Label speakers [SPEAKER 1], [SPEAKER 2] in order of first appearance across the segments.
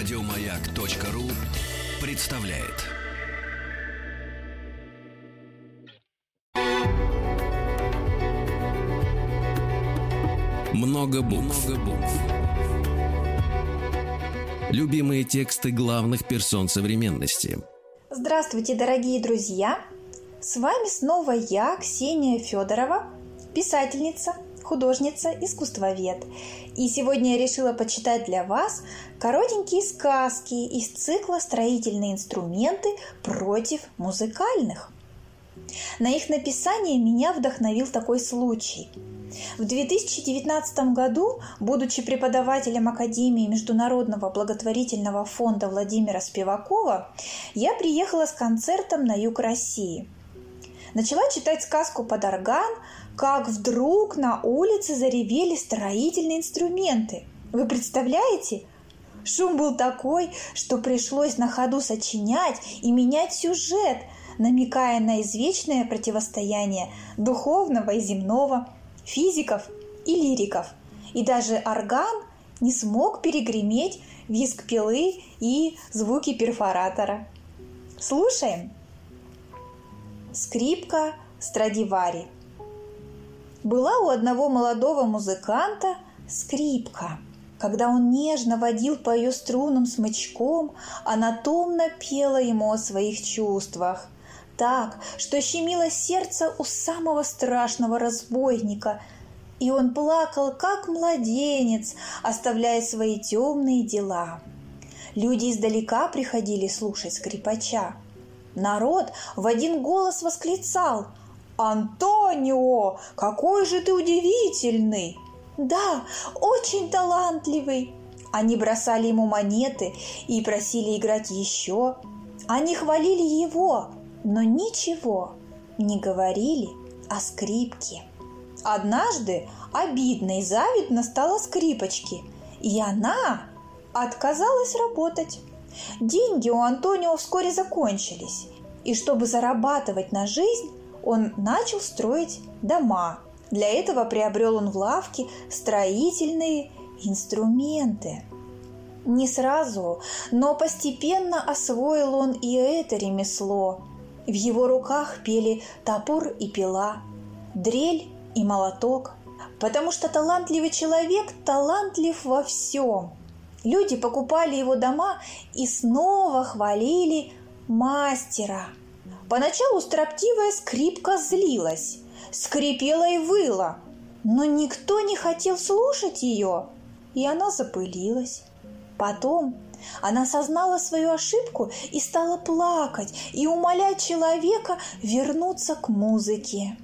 [SPEAKER 1] Радиомаяк.ру представляет. Много букв. Любимые тексты главных персон современности.
[SPEAKER 2] Здравствуйте, дорогие друзья! С вами снова я, Ксения Федорова, писательница, художница, искусствовед. И сегодня я решила почитать для вас коротенькие сказки из цикла «Строительные инструменты против музыкальных». На их написание меня вдохновил такой случай. В 2019 году, будучи преподавателем Академии Международного благотворительного фонда Владимира Спивакова, я приехала с концертом на юг России – начала читать сказку под орган, как вдруг на улице заревели строительные инструменты. Вы представляете? Шум был такой, что пришлось на ходу сочинять и менять сюжет, намекая на извечное противостояние духовного и земного, физиков и лириков. И даже орган не смог перегреметь визг пилы и звуки перфоратора. Слушаем. Скрипка Страдивари. Была у одного молодого музыканта скрипка. Когда он нежно водил по ее струнам смычком, она томно пела ему о своих чувствах. Так, что щемило сердце у самого страшного разбойника, и он плакал, как младенец, оставляя свои темные дела. Люди издалека приходили слушать скрипача – Народ в один голос восклицал «Антонио, какой же ты удивительный!» «Да, очень талантливый!» Они бросали ему монеты и просили играть еще. Они хвалили его, но ничего не говорили о скрипке. Однажды обидно и завидно стала скрипочке, и она отказалась работать. Деньги у Антонио вскоре закончились, и чтобы зарабатывать на жизнь, он начал строить дома. Для этого приобрел он в лавке строительные инструменты. Не сразу, но постепенно освоил он и это ремесло. В его руках пели топор и пила, дрель и молоток, потому что талантливый человек талантлив во всем – Люди покупали его дома и снова хвалили мастера. Поначалу строптивая скрипка злилась, скрипела и выла, но никто не хотел слушать ее, и она запылилась. Потом она осознала свою ошибку и стала плакать и умолять человека вернуться к музыке.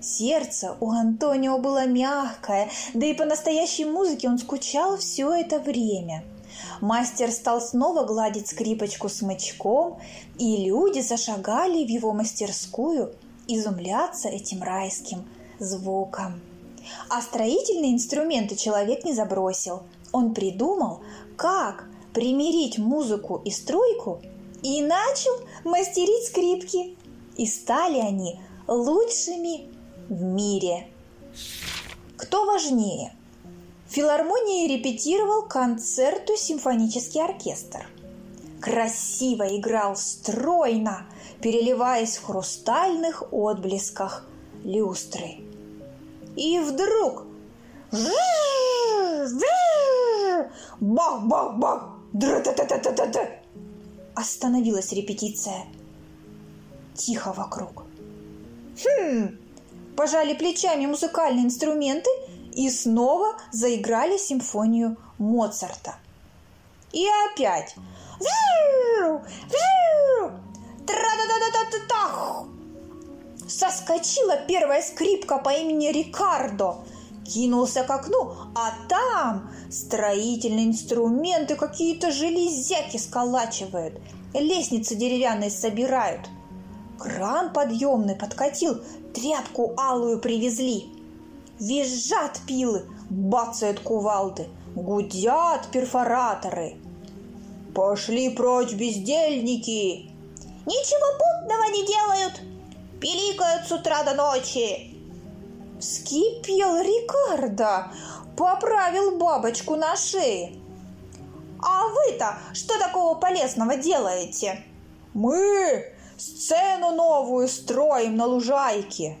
[SPEAKER 2] Сердце у Антонио было мягкое, да и по настоящей музыке он скучал все это время. Мастер стал снова гладить скрипочку смычком, и люди зашагали в его мастерскую изумляться этим райским звуком. А строительные инструменты человек не забросил. Он придумал, как примирить музыку и стройку, и начал мастерить скрипки. И стали они лучшими в мире. Кто важнее? В филармонии репетировал концерту симфонический оркестр. Красиво играл стройно, переливаясь в хрустальных отблесках люстры. И вдруг бах-бах-бах, Остановилась репетиция. Тихо вокруг. Хм, пожали плечами музыкальные инструменты и снова заиграли симфонию Моцарта. И опять. Соскочила первая скрипка по имени Рикардо, кинулся к окну, а там строительные инструменты какие-то железяки сколачивают, лестницы деревянные собирают. Кран подъемный подкатил, тряпку алую привезли. Визжат пилы, бацают кувалды, гудят перфораторы. Пошли прочь, бездельники! Ничего путного не делают, пиликают с утра до ночи. Вскипел Рикардо, поправил бабочку на шее. А вы-то что такого полезного делаете? Мы сцену новую строим на лужайке.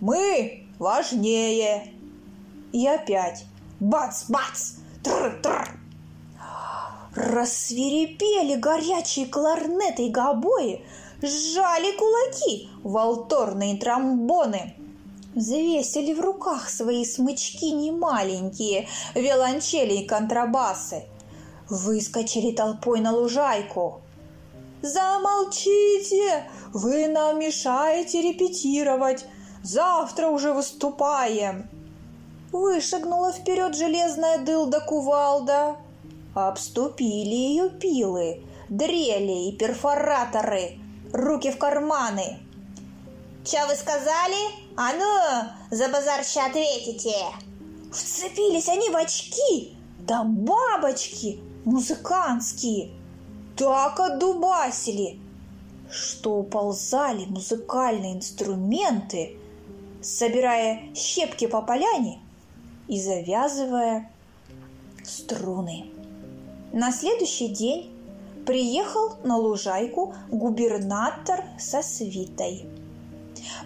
[SPEAKER 2] Мы важнее. И опять бац-бац, тр-тр. Рассверепели горячие кларнеты и гобои, сжали кулаки волторные тромбоны. Завесили в руках свои смычки немаленькие, виолончели и контрабасы. Выскочили толпой на лужайку. «Замолчите! Вы нам мешаете репетировать! Завтра уже выступаем!» Вышагнула вперед железная дылда-кувалда. Обступили ее пилы, дрели и перфораторы, руки в карманы. «Че вы сказали? А ну, за базарща ответите!» Вцепились они в очки, да бабочки музыкантские. Так отдубасили, что уползали музыкальные инструменты, собирая щепки по поляне и завязывая струны. На следующий день приехал на лужайку губернатор со свитой.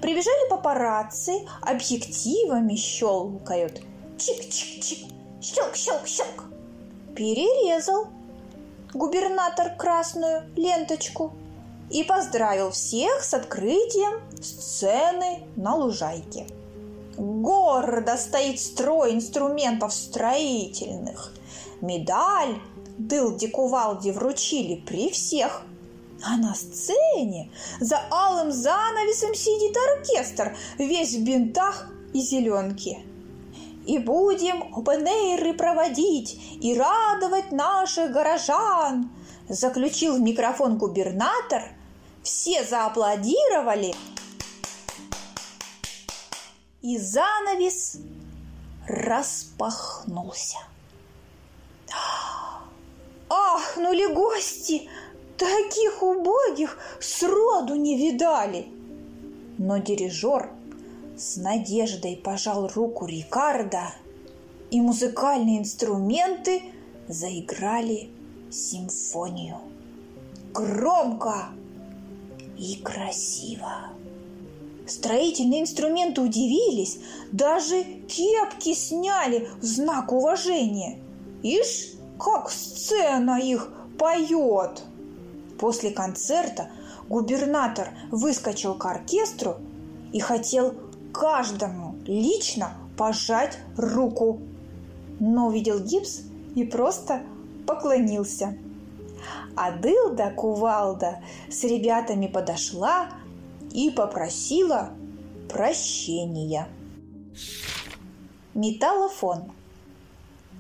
[SPEAKER 2] Прибежали папарацци, объективами щелкают. Чик-чик-чик, щелк-щелк-щелк. Перерезал губернатор красную ленточку и поздравил всех с открытием сцены на лужайке. Гордо стоит строй инструментов строительных. Медаль Дылди Кувалди вручили при всех. А на сцене за алым занавесом сидит оркестр, весь в бинтах и зеленке. И будем опенейры проводить и радовать наших горожан, заключил в микрофон губернатор. Все зааплодировали – и занавес распахнулся. Ахнули гости, таких убогих сроду не видали. Но дирижер с надеждой пожал руку Рикардо, и музыкальные инструменты заиграли симфонию. Громко и красиво. Строительные инструменты удивились, даже кепки сняли в знак уважения. Ишь, как сцена их поет! После концерта губернатор выскочил к оркестру и хотел каждому лично пожать руку, но увидел гипс и просто поклонился. А Дылда Кувалда с ребятами подошла, и попросила прощения. Металлофон.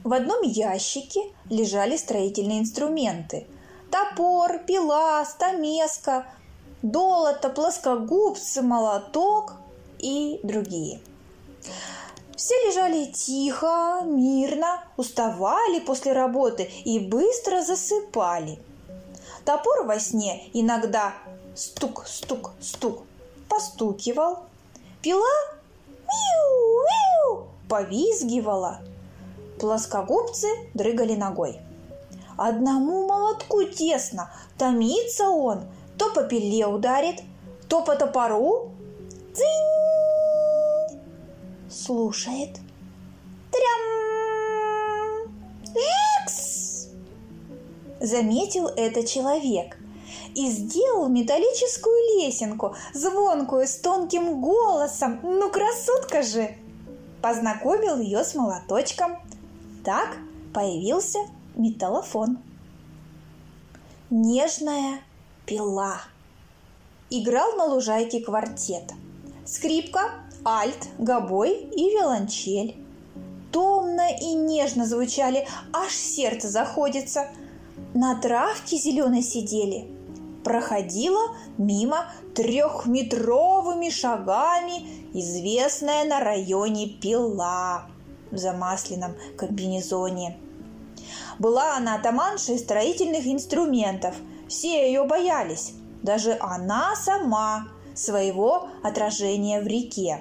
[SPEAKER 2] В одном ящике лежали строительные инструменты. Топор, пила, стамеска, долото, плоскогубцы, молоток и другие. Все лежали тихо, мирно, уставали после работы и быстро засыпали. Топор во сне иногда стук, стук, стук, постукивал. Пила миу, миу, повизгивала. Плоскогубцы дрыгали ногой. Одному молотку тесно, томится он, то по пиле ударит, то по топору. Дзынь! Слушает. Заметил это человек – и сделал металлическую лесенку, звонкую, с тонким голосом. Ну, красотка же! Познакомил ее с молоточком. Так появился металлофон. Нежная пила. Играл на лужайке квартет. Скрипка, альт, гобой и виолончель. Томно и нежно звучали, аж сердце заходится. На травке зеленой сидели проходила мимо трехметровыми шагами известная на районе пила в замасленном комбинезоне. Была она атаманшей строительных инструментов. Все ее боялись. Даже она сама своего отражения в реке.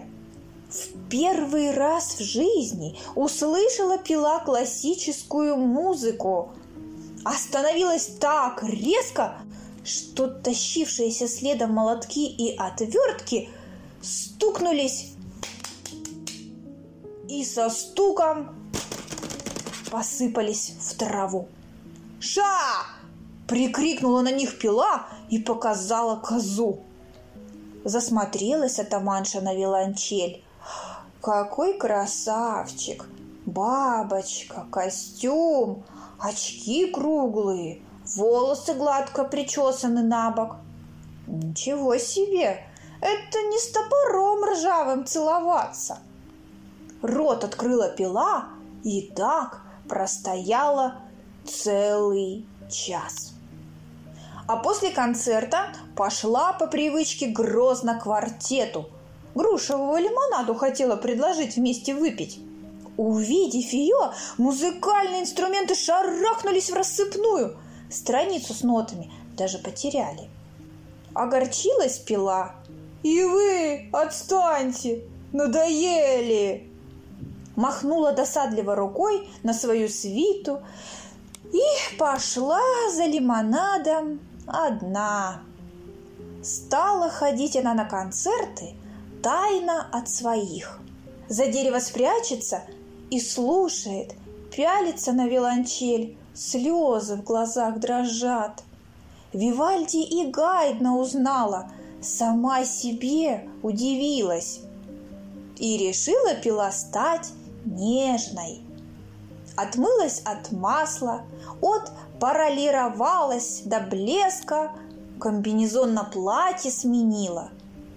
[SPEAKER 2] В первый раз в жизни услышала пила классическую музыку. Остановилась так резко, что тащившиеся следом молотки и отвертки стукнулись и со стуком посыпались в траву. «Ша!» – прикрикнула на них пила и показала козу. Засмотрелась атаманша на виолончель. «Какой красавчик! Бабочка, костюм, очки круглые, волосы гладко причесаны на бок. Ничего себе! Это не с топором ржавым целоваться!» Рот открыла пила и так простояла целый час. А после концерта пошла по привычке грозно квартету. Грушевого лимонаду хотела предложить вместе выпить. Увидев ее, музыкальные инструменты шарахнулись в рассыпную. Страницу с нотами даже потеряли. Огорчилась пила. «И вы отстаньте! Надоели!» Махнула досадливо рукой на свою свиту и пошла за лимонадом одна. Стала ходить она на концерты тайно от своих. За дерево спрячется и слушает, пялится на виолончель, слезы в глазах дрожат. Вивальди и Гайдна узнала, сама себе удивилась. И решила пила стать нежной. Отмылась от масла, от паралировалась до блеска, комбинезон на платье сменила.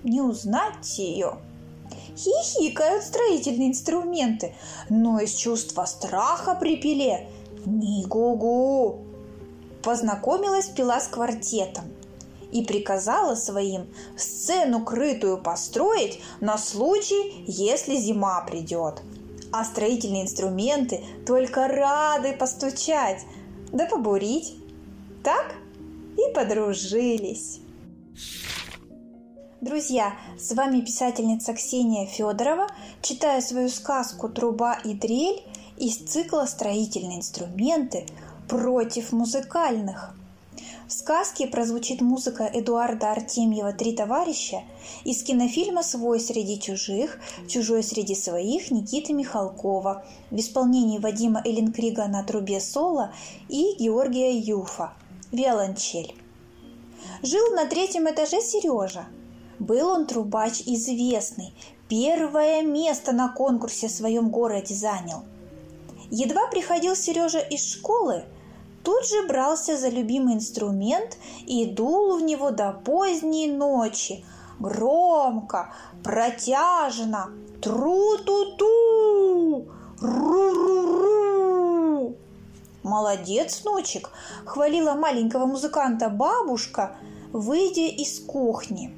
[SPEAKER 2] Не узнать ее – хихикают строительные инструменты, но из чувства страха при пиле ни гу-гу. Познакомилась пила с квартетом и приказала своим сцену крытую построить на случай, если зима придет. А строительные инструменты только рады постучать, да побурить. Так и подружились. Друзья, с вами писательница Ксения Федорова. Читаю свою сказку «Труба и дрель» из цикла «Строительные инструменты против музыкальных». В сказке прозвучит музыка Эдуарда Артемьева «Три товарища» из кинофильма «Свой среди чужих», «Чужой среди своих» Никиты Михалкова в исполнении Вадима Эленкрига на трубе соло и Георгия Юфа «Виолончель». Жил на третьем этаже Сережа – был он трубач известный, первое место на конкурсе в своем городе занял. Едва приходил Сережа из школы, тут же брался за любимый инструмент и дул в него до поздней ночи. Громко, протяжно, тру-ту-ту, ру-ру-ру. «Молодец, внучек!» – хвалила маленького музыканта бабушка, выйдя из кухни –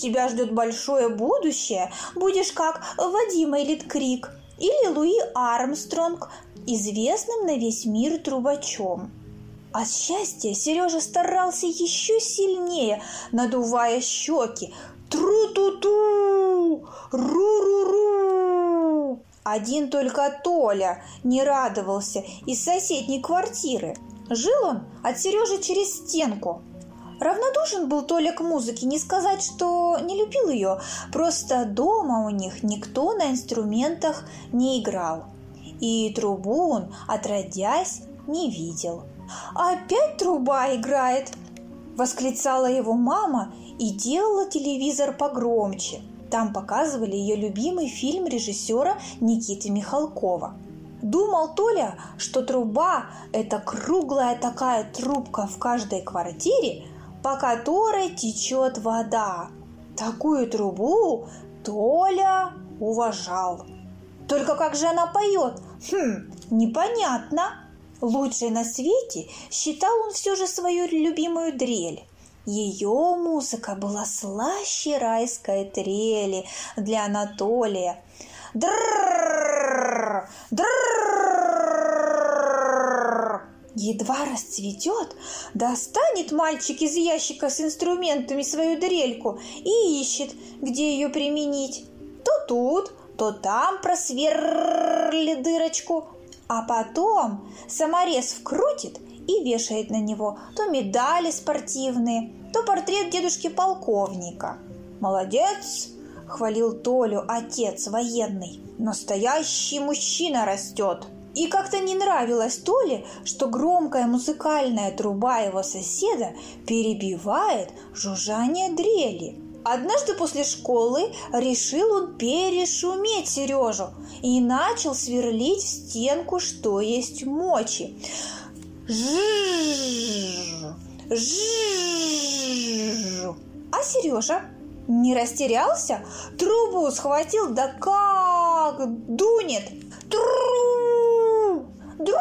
[SPEAKER 2] тебя ждет большое будущее, будешь как Вадима Элиткрик или Луи Армстронг, известным на весь мир трубачом. От счастья Сережа старался еще сильнее, надувая щеки. Тру-ту-ту! Ру-ру-ру! Один только Толя не радовался из соседней квартиры. Жил он от Сережи через стенку – Равнодушен был Толя к музыке, не сказать, что не любил ее, просто дома у них никто на инструментах не играл. И трубу он, отродясь, не видел. «Опять труба играет!» – восклицала его мама и делала телевизор погромче. Там показывали ее любимый фильм режиссера Никиты Михалкова. Думал Толя, что труба – это круглая такая трубка в каждой квартире, по которой течет вода. Такую трубу Толя уважал. Только как же она поет? Хм, непонятно. Лучшей на свете считал он все же свою любимую дрель. Ее музыка была слаще райской трели для Анатолия. Дррррррр, дррррррр, Едва расцветет, достанет мальчик из ящика с инструментами свою дрельку и ищет, где ее применить. То тут, то там просверли дырочку, а потом саморез вкрутит и вешает на него то медали спортивные, то портрет дедушки-полковника. «Молодец!» – хвалил Толю отец военный. «Настоящий мужчина растет!» И как-то не нравилось Толе, что громкая музыкальная труба его соседа перебивает жужжание дрели. Однажды после школы решил он перешуметь Сережу и начал сверлить в стенку, что есть мочи. А Сережа не растерялся, трубу схватил, да как дунет. Тру, дру,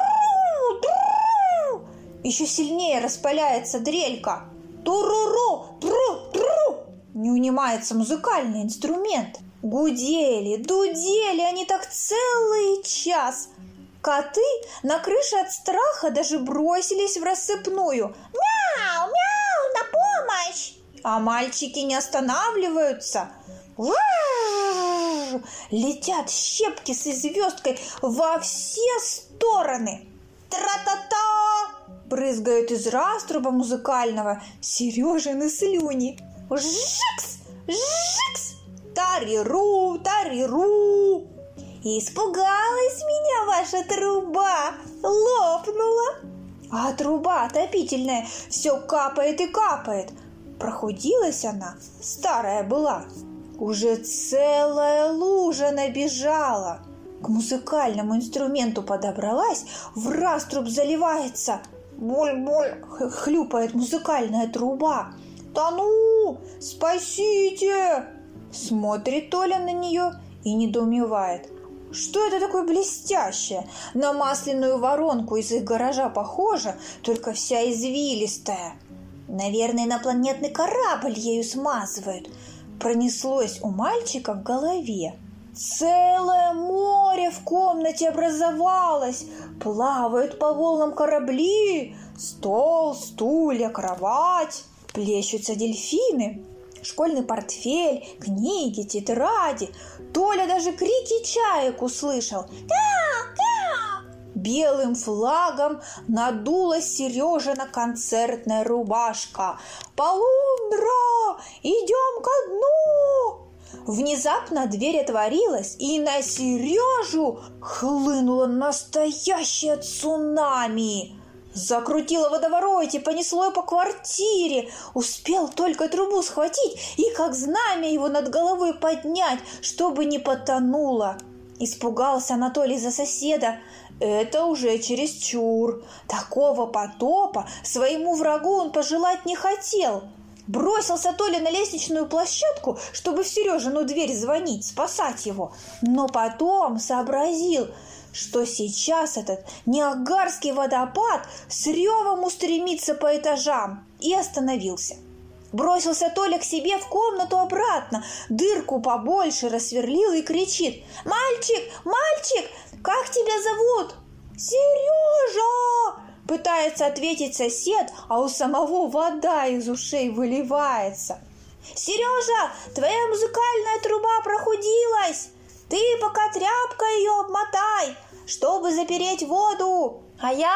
[SPEAKER 2] дру. Еще сильнее распаляется дрелька. Туруру, тру, тру. Не унимается музыкальный инструмент. Гудели, дудели они так целый час. Коты на крыше от страха даже бросились в рассыпную. Мяу, мяу, на помощь! А мальчики не останавливаются. Летят щепки с звездкой во все стороны. Тра-та-та! Брызгают из раструба музыкального Сережины слюни. Жикс! Жикс! Тариру, тариру! Испугалась меня ваша труба, лопнула. А труба отопительная все капает и капает. Прохудилась она, старая была. Уже целая лужа набежала. К музыкальному инструменту подобралась, в раструб заливается. Боль-боль, хлюпает музыкальная труба. «Тону! Спасите!» Смотрит Толя на нее и недоумевает. Что это такое блестящее? На масляную воронку из их гаража похоже, только вся извилистая. Наверное, инопланетный корабль ею смазывают. Пронеслось у мальчика в голове. Целое море в комнате образовалось. Плавают по волнам корабли. Стол, стулья, кровать. Плещутся дельфины. Школьный портфель, книги, тетради. Толя даже крики чаек услышал. «Кя! Кя!» Белым флагом надулась Сережина концертная рубашка. «Полундра! Идем ко дну!» Внезапно дверь отворилась, и на Сережу хлынуло настоящее цунами. Закрутило водовороте, понесло по квартире. Успел только трубу схватить и как знамя его над головой поднять, чтобы не потонуло. Испугался Анатолий за соседа. Это уже чересчур. Такого потопа своему врагу он пожелать не хотел. Бросился Толя на лестничную площадку, чтобы в Сережину дверь звонить, спасать его. Но потом сообразил – что сейчас этот Ниагарский водопад с ревом устремится по этажам, и остановился. Бросился Толя к себе в комнату обратно, дырку побольше рассверлил и кричит «Мальчик! Мальчик! Как тебя зовут?» «Сережа!» Пытается ответить сосед, а у самого вода из ушей выливается. «Сережа, твоя музыкальная труба прохудилась! Ты пока тряпкой ее обмотай, чтобы запереть воду. А я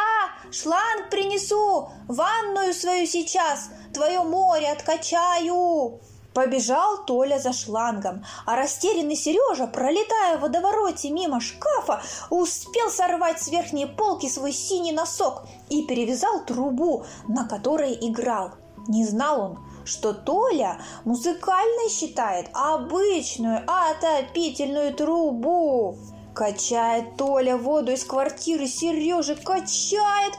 [SPEAKER 2] шланг принесу, ванную свою сейчас, твое море откачаю. Побежал Толя за шлангом, а растерянный Сережа, пролетая в водовороте мимо шкафа, успел сорвать с верхней полки свой синий носок и перевязал трубу, на которой играл. Не знал он, что Толя музыкальной считает обычную отопительную трубу. Качает Толя воду из квартиры Сережи, качает,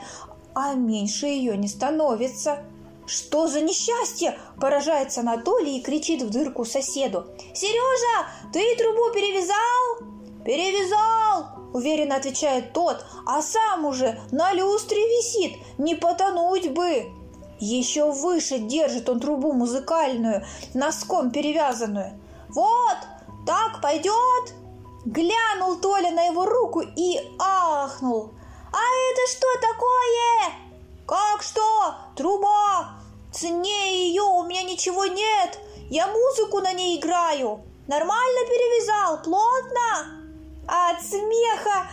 [SPEAKER 2] а меньше ее не становится. «Что за несчастье?» – поражается Анатолий и кричит в дырку соседу. «Сережа, ты трубу перевязал?» «Перевязал!» – уверенно отвечает тот, а сам уже на люстре висит, не потонуть бы. Еще выше держит он трубу музыкальную, носком перевязанную. «Вот, так пойдет?» Глянул Толя на его руку и ахнул. «А это что такое?» «Как что? Труба! Цене ее у меня ничего нет! Я музыку на ней играю! Нормально перевязал, плотно!» От смеха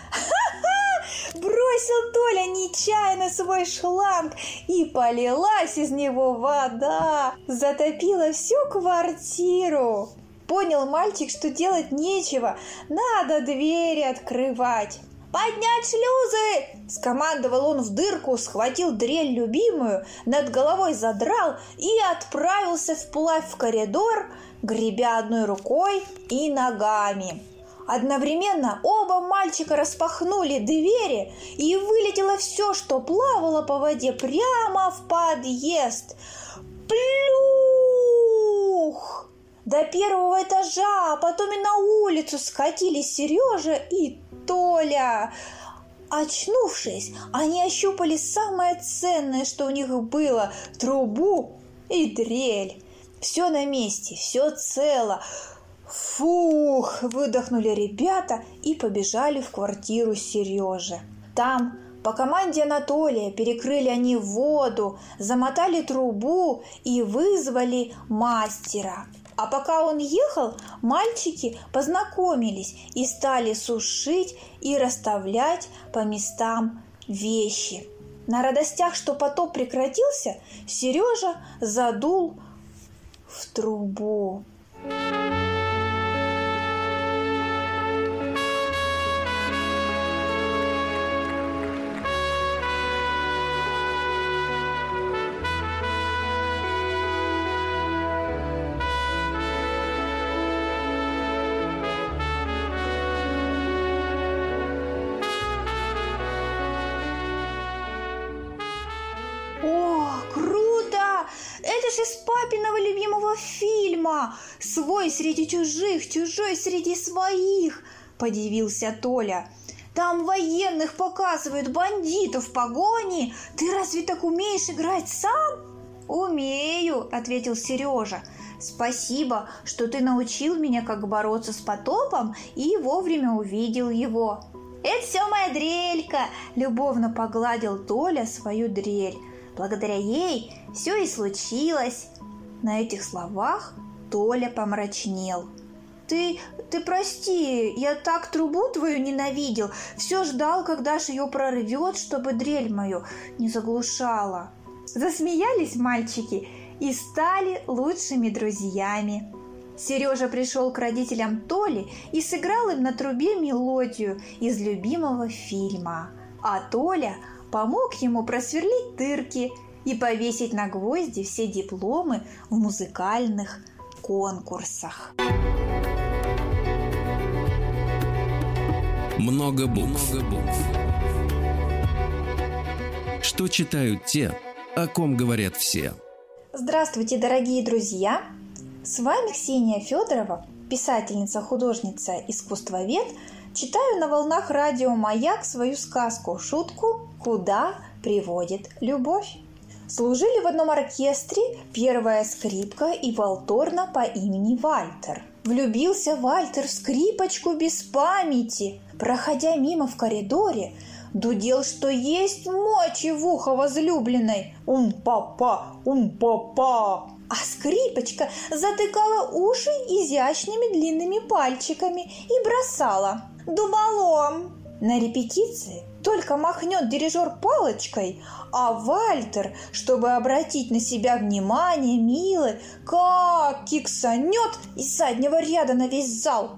[SPEAKER 2] бросил Толя, не случайно свой шланг, и полилась из него вода, затопила всю квартиру. Понял мальчик, что делать нечего, надо двери открывать. «Поднять шлюзы!» – скомандовал он в дырку, схватил дрель любимую, над головой задрал и отправился вплавь в коридор, гребя одной рукой и ногами. Одновременно оба мальчика распахнули двери, и вылетело все, что плавало по воде, прямо в подъезд. Плюх! До первого этажа, а потом и на улицу скатились Сережа и Толя. Очнувшись, они ощупали самое ценное, что у них было – трубу и дрель. Все на месте, все цело. Фух, выдохнули ребята и побежали в квартиру Сережи. Там по команде Анатолия перекрыли они воду, замотали трубу и вызвали мастера – а пока он ехал, мальчики познакомились и стали сушить и расставлять по местам вещи. На радостях, что потоп прекратился, Сережа задул в трубу. «Свой среди чужих, чужой среди своих», – подивился Толя. «Там военных показывают, бандитов в погоне. Ты разве так умеешь играть сам?» «Умею», – ответил Сережа. «Спасибо, что ты научил меня, как бороться с потопом и вовремя увидел его». «Это все моя дрелька!» – любовно погладил Толя свою дрель. Благодаря ей все и случилось. На этих словах Толя помрачнел. «Ты, ты прости, я так трубу твою ненавидел, все ждал, когда ж ее прорвет, чтобы дрель мою не заглушала». Засмеялись мальчики и стали лучшими друзьями. Сережа пришел к родителям Толи и сыграл им на трубе мелодию из любимого фильма. А Толя помог ему просверлить дырки и повесить на гвозди все дипломы в музыкальных конкурсах.
[SPEAKER 1] Много букв. Много букв. Что читают те, о ком говорят все?
[SPEAKER 2] Здравствуйте, дорогие друзья! С вами Ксения Федорова, писательница, художница, искусствовед. Читаю на волнах радио «Маяк» свою сказку, шутку «Куда приводит любовь». Служили в одном оркестре первая скрипка и валторна по имени Вальтер. Влюбился Вальтер в скрипочку без памяти. Проходя мимо в коридоре, дудел, что есть мочи в ухо возлюбленной. «Ум-папа! Ум-папа!» А скрипочка затыкала уши изящными длинными пальчиками и бросала «Дуболом!» На репетиции только махнет дирижер палочкой, а Вальтер, чтобы обратить на себя внимание, милый, как киксанет из заднего ряда на весь зал.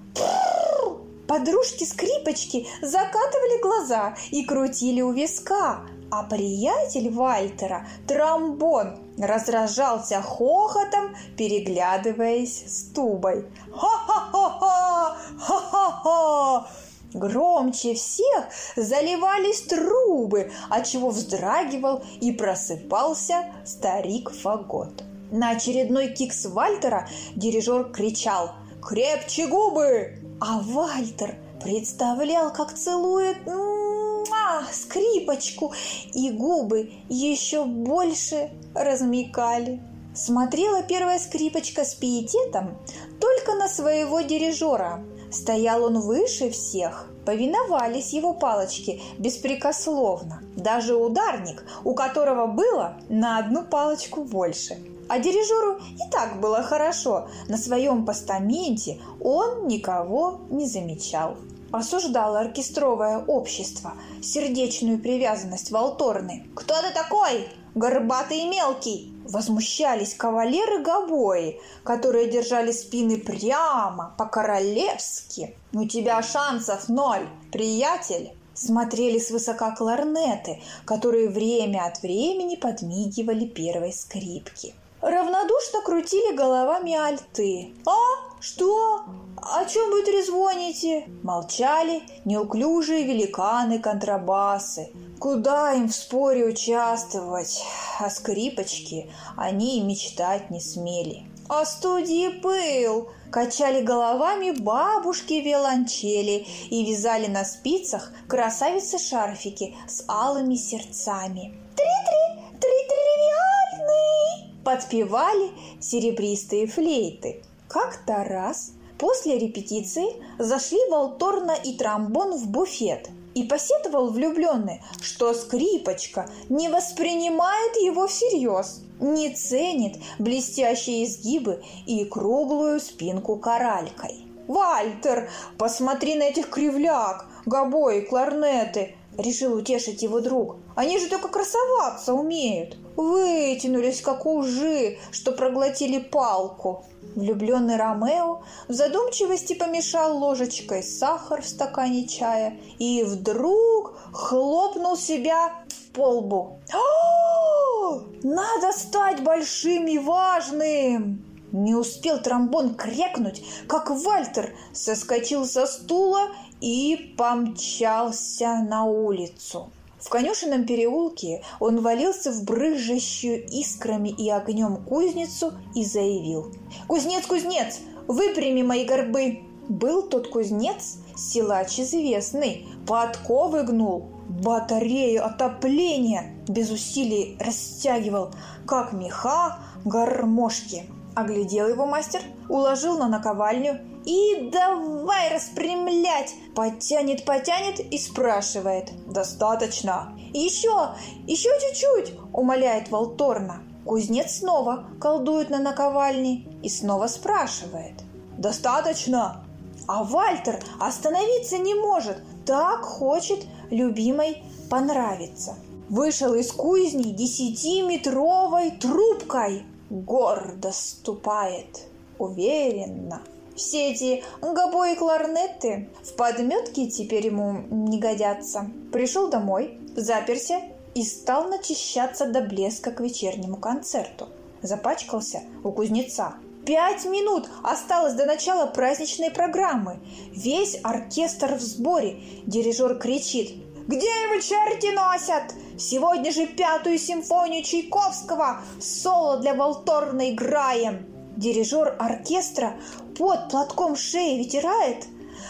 [SPEAKER 2] Подружки-скрипочки закатывали глаза и крутили у виска, а приятель Вальтера, тромбон, разражался хохотом, переглядываясь с тубой. «Ха-ха-ха-ха! Ха-ха-ха!» Громче всех заливались трубы, отчего вздрагивал и просыпался старик Фагот. На очередной кикс Вальтера дирижер кричал «Крепче губы!» А Вальтер представлял, как целует муа, скрипочку, и губы еще больше размекали. Смотрела первая скрипочка с пиететом только на своего дирижера, Стоял он выше всех, повиновались его палочки беспрекословно. Даже ударник, у которого было на одну палочку больше. А дирижеру и так было хорошо. На своем постаменте он никого не замечал. осуждало оркестровое общество, сердечную привязанность Волторны. «Кто ты такой? Горбатый и мелкий!» Возмущались кавалеры-гобои, которые держали спины прямо, по-королевски. «У тебя шансов ноль, приятель!» Смотрели свысока кларнеты, которые время от времени подмигивали первой скрипки. Равнодушно крутили головами альты. «А? Что? О чем вы трезвоните?» Молчали неуклюжие великаны-контрабасы. Куда им в споре участвовать? А скрипочки они и мечтать не смели. «А студии пыл!» Качали головами бабушки виолончели и вязали на спицах красавицы шарфики с алыми сердцами. «Три-три! Три-тривиальный!» Подпевали серебристые флейты. Как-то раз после репетиции зашли Волторна и тромбон в буфет – и посетовал влюбленный, что скрипочка не воспринимает его всерьез, не ценит блестящие изгибы и круглую спинку коралькой. «Вальтер, посмотри на этих кривляк, гобои, кларнеты!» – решил утешить его друг. «Они же только красоваться умеют!» Вытянулись, как ужи, что проглотили палку. Влюбленный Ромео в задумчивости помешал ложечкой сахар в стакане чая и вдруг хлопнул себя по лбу. «О, надо стать большим и важным!» Не успел тромбон крякнуть, как Вальтер соскочил со стула и помчался на улицу. В конюшенном переулке он валился в брыжащую искрами и огнем кузницу и заявил. «Кузнец, кузнец, выпрями мои горбы!» Был тот кузнец, силач известный, подковы гнул, батарею отопления без усилий растягивал, как меха гармошки. Оглядел его мастер, уложил на наковальню и давай распрямлять. Потянет, потянет и спрашивает. Достаточно. Еще, еще чуть-чуть, умоляет Волторна. Кузнец снова колдует на наковальне и снова спрашивает. Достаточно. А Вальтер остановиться не может. Так хочет любимой понравиться. Вышел из кузни десятиметровой трубкой. Гордо ступает, уверенно – все эти гобои и кларнеты в подметке теперь ему не годятся. Пришел домой, заперся и стал начищаться до блеска к вечернему концерту. Запачкался у кузнеца. Пять минут осталось до начала праздничной программы. Весь оркестр в сборе. Дирижер кричит где его черти носят? Сегодня же пятую симфонию Чайковского соло для Волторна играем. Дирижер оркестра под платком шеи вытирает,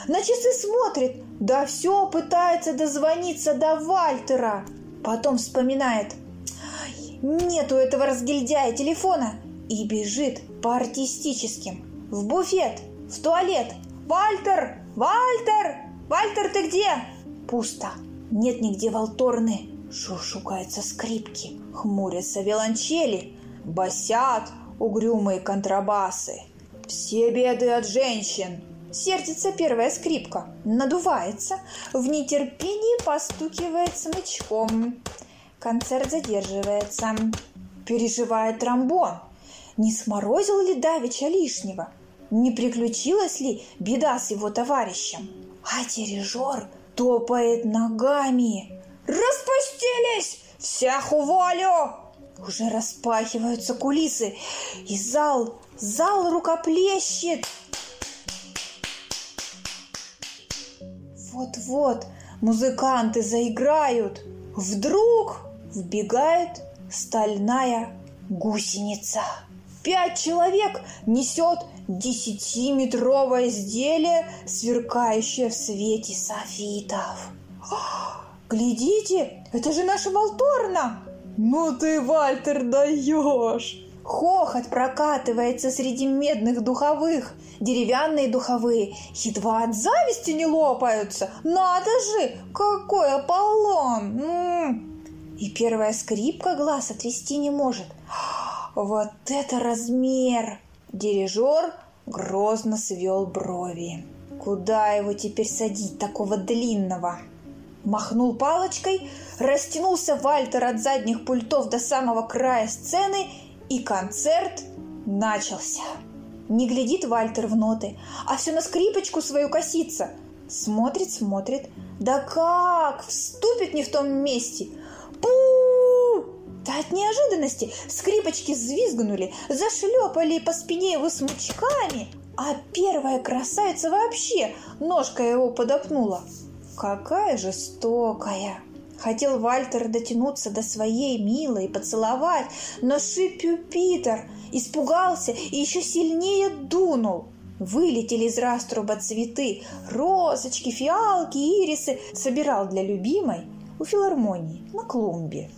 [SPEAKER 2] на часы смотрит, да все пытается дозвониться до Вальтера. Потом вспоминает, нету этого разгильдяя телефона и бежит по артистическим. В буфет, в туалет. «Вальтер! Вальтер! Вальтер, ты где?» Пусто. Нет нигде Валторны. Шушукаются скрипки, хмурятся виолончели, басят, угрюмые контрабасы. Все беды от женщин. Сердится первая скрипка, надувается, в нетерпении постукивает смычком. Концерт задерживается. Переживает тромбон. Не сморозил ли Давича лишнего? Не приключилась ли беда с его товарищем? А дирижер топает ногами. «Распустились! Всех уволю!» Уже распахиваются кулисы, и зал, зал рукоплещет. Вот-вот музыканты заиграют. Вдруг вбегает стальная гусеница. Пять человек несет десятиметровое изделие, сверкающее в свете софитов. «Глядите, это же наша Волторна!» «Ну ты, Вальтер, даешь!» Хохот прокатывается среди медных духовых. Деревянные духовые едва от зависти не лопаются. Надо же, какой Аполлон! М-м. И первая скрипка глаз отвести не может. Вот это размер! Дирижер грозно свел брови. Куда его теперь садить, такого длинного? Махнул палочкой, растянулся Вальтер от задних пультов до самого края сцены, и концерт начался. Не глядит Вальтер в ноты, а все на скрипочку свою косится. Смотрит, смотрит. Да как? Вступит не в том месте. пу Да от неожиданности скрипочки взвизгнули, зашлепали по спине его смычками, а первая красавица вообще ножка его подопнула. Какая жестокая! Хотел Вальтер дотянуться до своей милой, поцеловать, но Шипю Питер испугался и еще сильнее дунул. Вылетели из раструба цветы, розочки, фиалки, ирисы собирал для любимой у филармонии на клумбе.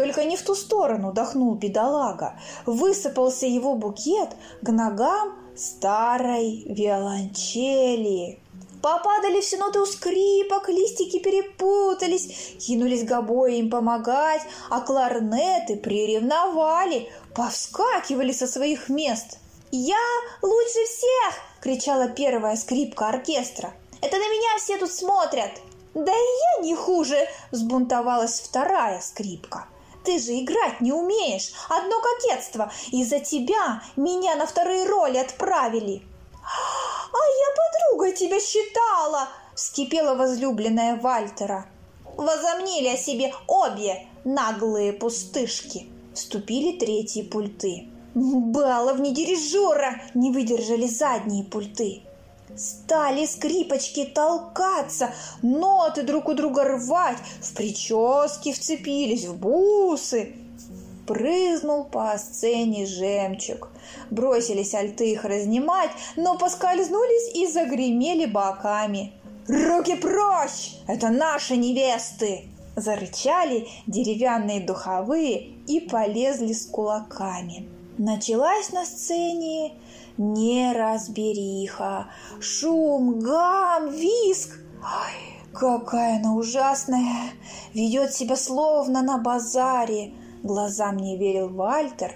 [SPEAKER 2] Только не в ту сторону дохнул бедолага. Высыпался его букет к ногам старой виолончели. Попадали все ноты у скрипок, листики перепутались, кинулись гобои им помогать, а кларнеты приревновали, повскакивали со своих мест. «Я лучше всех!» – кричала первая скрипка оркестра. «Это на меня все тут смотрят!» «Да и я не хуже!» – взбунтовалась вторая скрипка. Ты же играть не умеешь. Одно кокетство. Из-за тебя меня на вторые роли отправили. «А я подругой тебя считала!» – вскипела возлюбленная Вальтера. Возомнили о себе обе наглые пустышки. Вступили третьи пульты. Баловни дирижера не выдержали задние пульты. Стали скрипочки толкаться, ноты друг у друга рвать, в прически вцепились, в бусы. Прызнул по сцене жемчуг. Бросились альты их разнимать, но поскользнулись и загремели боками. «Руки прочь! Это наши невесты!» Зарычали деревянные духовые и полезли с кулаками. Началась на сцене неразбериха, шум, гам, виск. Ой, какая она ужасная! Ведет себя словно на базаре. Глазам не верил Вальтер,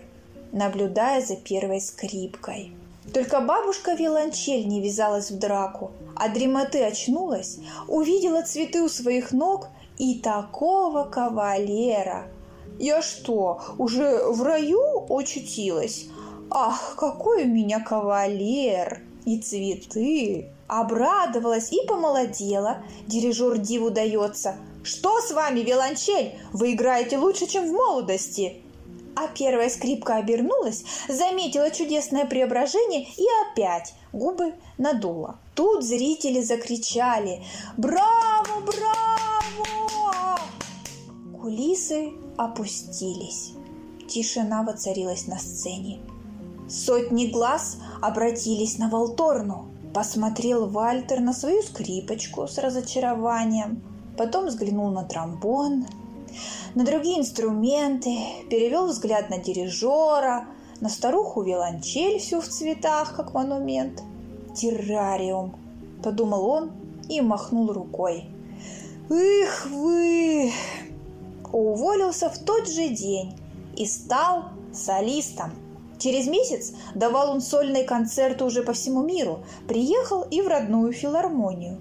[SPEAKER 2] наблюдая за первой скрипкой. Только бабушка-виолончель не вязалась в драку, а дремоты очнулась, увидела цветы у своих ног и такого кавалера. Я что, уже в раю очутилась? Ах, какой у меня кавалер! И цветы! Обрадовалась и помолодела. Дирижер диву дается. Что с вами, виолончель? Вы играете лучше, чем в молодости. А первая скрипка обернулась, заметила чудесное преображение и опять губы надула. Тут зрители закричали «Браво! Браво!» Кулисы опустились. Тишина воцарилась на сцене. Сотни глаз обратились на Волторну. Посмотрел Вальтер на свою скрипочку с разочарованием. Потом взглянул на тромбон, на другие инструменты, перевел взгляд на дирижера, на старуху виолончель всю в цветах, как монумент. «Террариум», — подумал он и махнул рукой. «Эх вы!» Уволился в тот же день и стал солистом. Через месяц давал он сольные концерты уже по всему миру, приехал и в родную филармонию.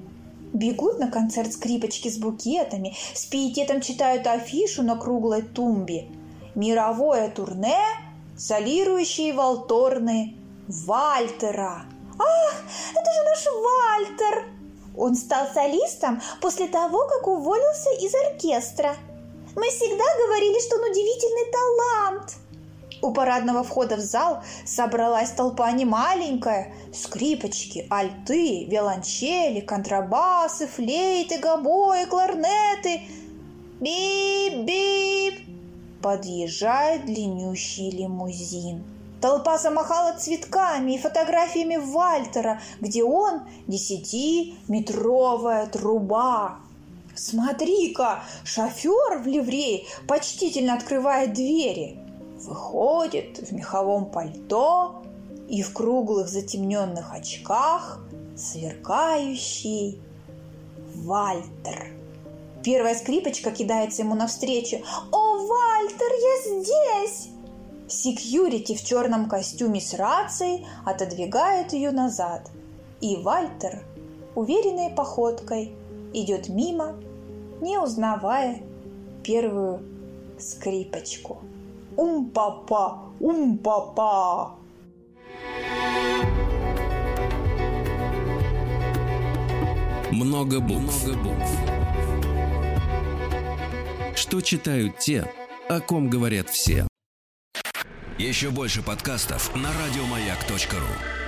[SPEAKER 2] Бегут на концерт скрипочки с букетами, с пиететом читают афишу на круглой тумбе. Мировое турне, солирующие волторны Вальтера. «Ах, это же наш Вальтер!» Он стал солистом после того, как уволился из оркестра. Мы всегда говорили, что он удивительный талант. У парадного входа в зал собралась толпа немаленькая. Скрипочки, альты, виолончели, контрабасы, флейты, гобои, кларнеты. Бип-бип! Подъезжает длиннющий лимузин. Толпа замахала цветками и фотографиями Вальтера, где он десятиметровая труба. «Смотри-ка, шофер в ливрее почтительно открывает двери!» Выходит в меховом пальто и в круглых затемненных очках сверкающий Вальтер. Первая скрипочка кидается ему навстречу. «О, Вальтер, я здесь!» Секьюрити в черном костюме с рацией отодвигает ее назад. И Вальтер уверенной походкой идет мимо, не узнавая первую скрипочку. Ум-папа, ум-папа!
[SPEAKER 1] Много букв. Много букв. Что читают те, о ком говорят все.
[SPEAKER 3] Еще больше подкастов на радиомаяк.ру.